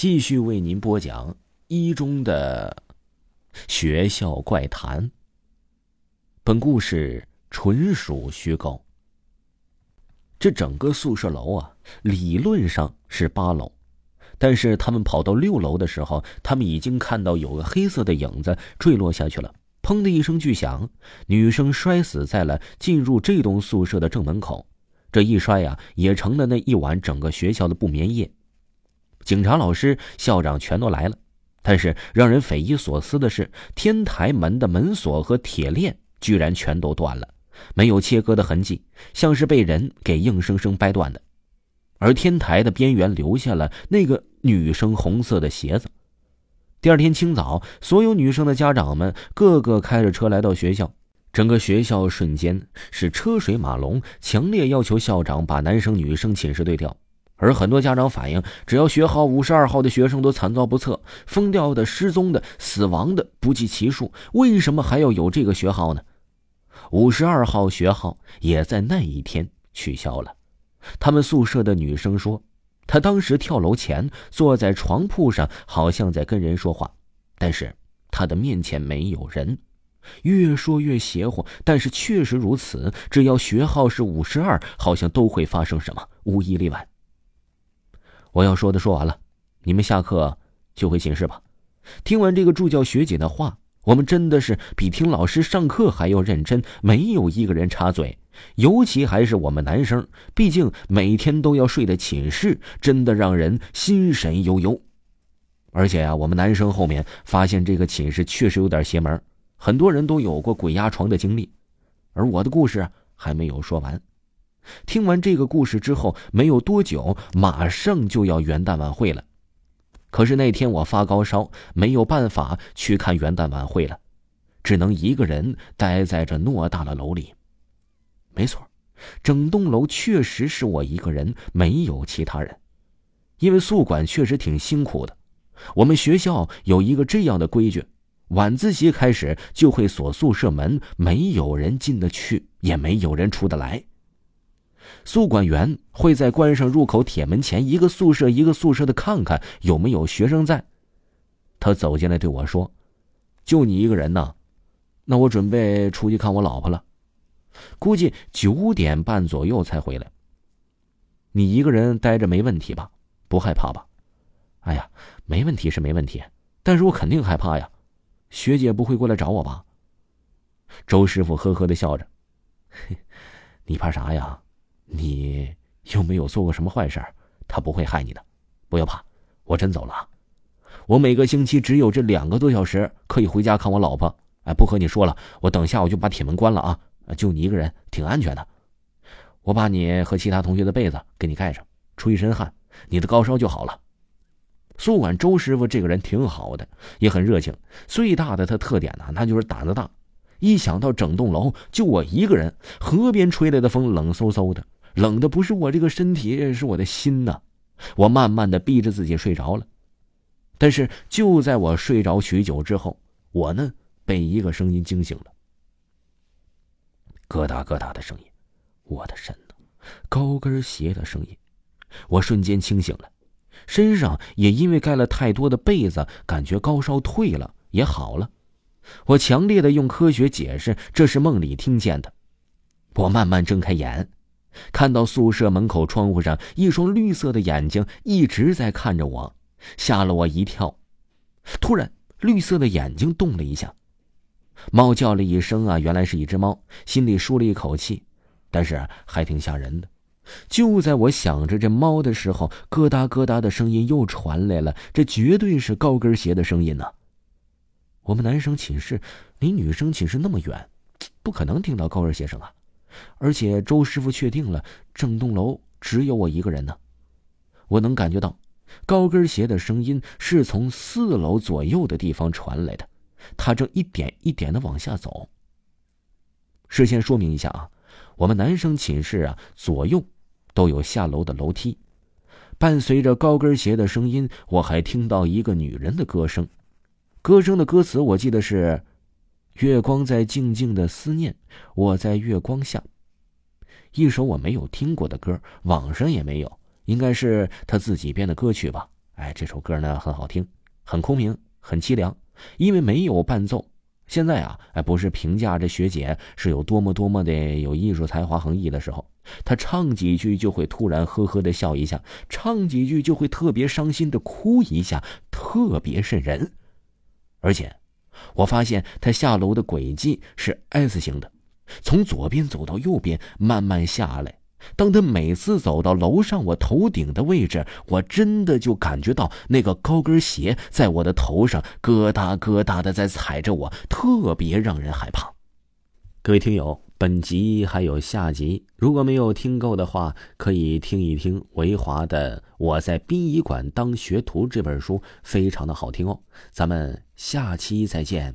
继续为您播讲一中的学校怪谈。本故事纯属虚构。这整个宿舍楼啊，理论上是八楼，但是他们跑到六楼的时候，他们已经看到有个黑色的影子坠落下去了。砰的一声巨响，女生摔死在了进入这栋宿舍的正门口。这一摔呀，也成了那一晚整个学校的不眠夜。警察、老师、校长全都来了，但是让人匪夷所思的是，天台门的门锁和铁链居然全都断了，没有切割的痕迹，像是被人给硬生生掰断的。而天台的边缘留下了那个女生红色的鞋子。第二天清早，所有女生的家长们个个开着车来到学校，整个学校瞬间是车水马龙，强烈要求校长把男生女生寝室对调。而很多家长反映，只要学号五十二号的学生都惨遭不测，疯掉的、失踪的、死亡的不计其数，为什么还要有这个学号呢？五十二号学号也在那一天取消了。他们宿舍的女生说，她当时跳楼前坐在床铺上，好像在跟人说话，但是她的面前没有人。越说越邪乎，但是确实如此。只要学号是五十二，好像都会发生什么，无一例外。我要说的说完了，你们下课就回寝室吧。听完这个助教学姐的话，我们真的是比听老师上课还要认真，没有一个人插嘴。尤其还是我们男生，毕竟每天都要睡的寝室，真的让人心神悠悠。而且啊，我们男生后面发现这个寝室确实有点邪门，很多人都有过鬼压床的经历。而我的故事还没有说完。听完这个故事之后，没有多久，马上就要元旦晚会了。可是那天我发高烧，没有办法去看元旦晚会了，只能一个人待在这偌大的楼里。没错，整栋楼确实是我一个人，没有其他人。因为宿管确实挺辛苦的。我们学校有一个这样的规矩：晚自习开始就会锁宿舍门，没有人进得去，也没有人出得来。宿管员会在关上入口铁门前，一个宿舍一个宿舍的看看有没有学生在。他走进来对我说：“就你一个人呢，那我准备出去看我老婆了，估计九点半左右才回来。你一个人待着没问题吧？不害怕吧？哎呀，没问题是没问题，但是我肯定害怕呀。学姐不会过来找我吧？”周师傅呵呵的笑着：“ 你怕啥呀？”你又没有做过什么坏事，他不会害你的，不要怕，我真走了啊。我每个星期只有这两个多小时可以回家看我老婆。哎，不和你说了，我等下我就把铁门关了啊！就你一个人，挺安全的。我把你和其他同学的被子给你盖上，出一身汗，你的高烧就好了。宿管周师傅这个人挺好的，也很热情。最大的他特点呢，那就是胆子大。一想到整栋楼就我一个人，河边吹来的风冷飕飕的。冷的不是我这个身体，是我的心呐！我慢慢的逼着自己睡着了，但是就在我睡着许久之后，我呢被一个声音惊醒了。咯哒咯哒的声音，我的神呐！高跟鞋的声音，我瞬间清醒了，身上也因为盖了太多的被子，感觉高烧退了，也好了。我强烈的用科学解释，这是梦里听见的。我慢慢睁开眼。看到宿舍门口窗户上一双绿色的眼睛一直在看着我，吓了我一跳。突然，绿色的眼睛动了一下，猫叫了一声啊，原来是一只猫，心里舒了一口气，但是还挺吓人的。就在我想着这猫的时候，咯哒咯哒的声音又传来了，这绝对是高跟鞋的声音呢。我们男生寝室离女生寝室那么远，不可能听到高跟鞋声啊。而且周师傅确定了，整栋楼只有我一个人呢。我能感觉到，高跟鞋的声音是从四楼左右的地方传来的，他正一点一点的往下走。事先说明一下啊，我们男生寝室啊左右都有下楼的楼梯。伴随着高跟鞋的声音，我还听到一个女人的歌声，歌声的歌词我记得是。月光在静静的思念，我在月光下。一首我没有听过的歌，网上也没有，应该是他自己编的歌曲吧？哎，这首歌呢很好听，很空明，很凄凉，因为没有伴奏。现在啊，哎，不是评价这学姐是有多么多么的有艺术才华横溢的时候，她唱几句就会突然呵呵的笑一下，唱几句就会特别伤心的哭一下，特别瘆人。而且，我发现他下楼的轨迹是 S 型的，从左边走到右边，慢慢下来。当他每次走到楼上我头顶的位置，我真的就感觉到那个高跟鞋在我的头上咯哒咯哒的在踩着我，特别让人害怕。各位听友，本集还有下集，如果没有听够的话，可以听一听维华的《我在殡仪馆当学徒》这本书，非常的好听哦。咱们下期再见。